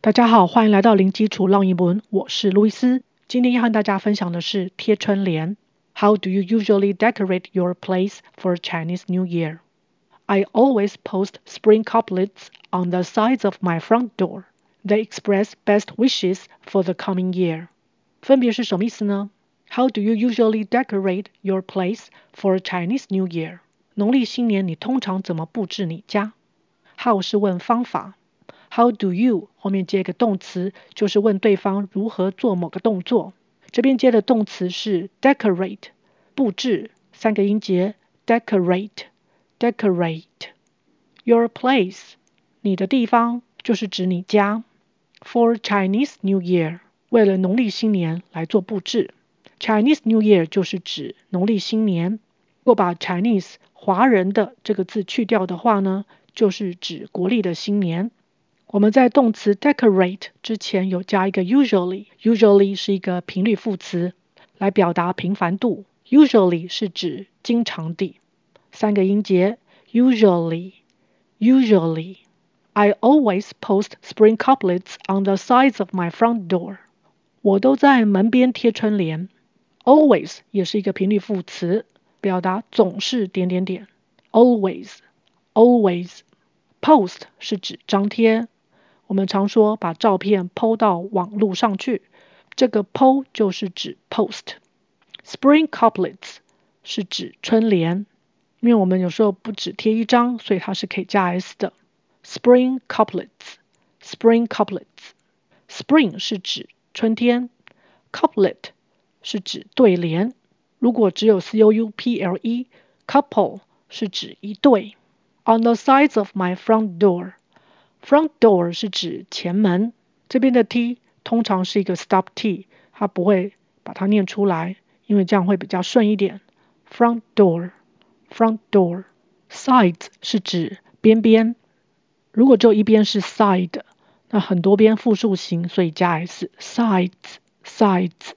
大家好，欢迎来到零基础绕英文，我是路易斯。今天要和大家分享的是贴春联。How do you usually decorate your place for Chinese New Year? I always post spring couplets on the sides of my front door. They express best wishes for the coming year. 分别是什么意思呢？How do you usually decorate your place for Chinese New Year? 农历新年你通常怎么布置你家？How 是问方法。 How do you 后面接个动词，就是问对方如何做某个动作。这边接的动词是 decorate，布置，三个音节，decorate，decorate。Your place，你的地方，就是指你家。For Chinese New Year，为了农历新年来做布置。Chinese New Year 就是指农历新年。若把 Chinese 华人的这个字去掉的话呢，就是指国历的新年。我们在动词 decorate 之前有加一个 usually，usually 是一个频率副词，来表达频繁度。usually 是指经常地。三个音节，usually，usually。I always post spring couplets on the sides of my front door。我都在门边贴春联。always 也是一个频率副词，表达总是点点点。always，always。post 是指张贴。我们常说把照片 po 到网络上去，这个 po 就是指 post。Spring couplets 是指春联，因为我们有时候不只贴一张，所以它是可以加 s 的。Spring couplets，Spring couplets。Spring 是指春天，couplet 是指对联。如果只有 c o u p l e，couple 是指一对。On the sides of my front door。Front door 是指前门，这边的 t 通常是一个 stop t，它不会把它念出来，因为这样会比较顺一点。Front door，front door，sides 是指边边，如果只有一边是 side，那很多边复数形，所以加 s，sides，sides。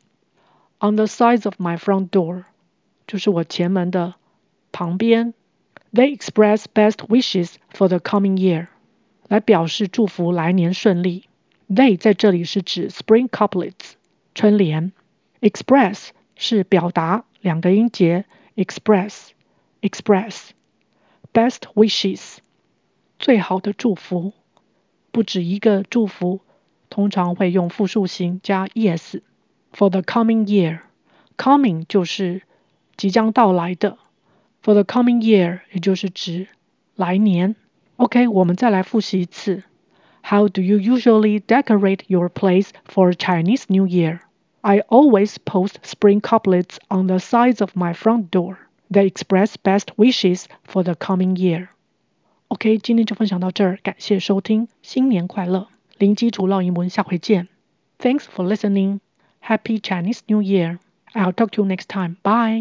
On the sides of my front door，就是我前门的旁边。They express best wishes for the coming year。来表示祝福来年顺利。They 在这里是指 spring couplets 春联。Express 是表达两个音节 express express。Best wishes 最好的祝福，不止一个祝福，通常会用复数形加 es。For the coming year，coming 就是即将到来的。For the coming year 也就是指来年。OK，我们再来复习一次。How do you usually decorate your place for Chinese New Year? I always post spring couplets on the sides of my front door. They express best wishes for the coming year. OK，今天就分享到这儿，感谢收听，新年快乐！零基础绕英文，下回见。Thanks for listening. Happy Chinese New Year. I'll talk to you next time. Bye.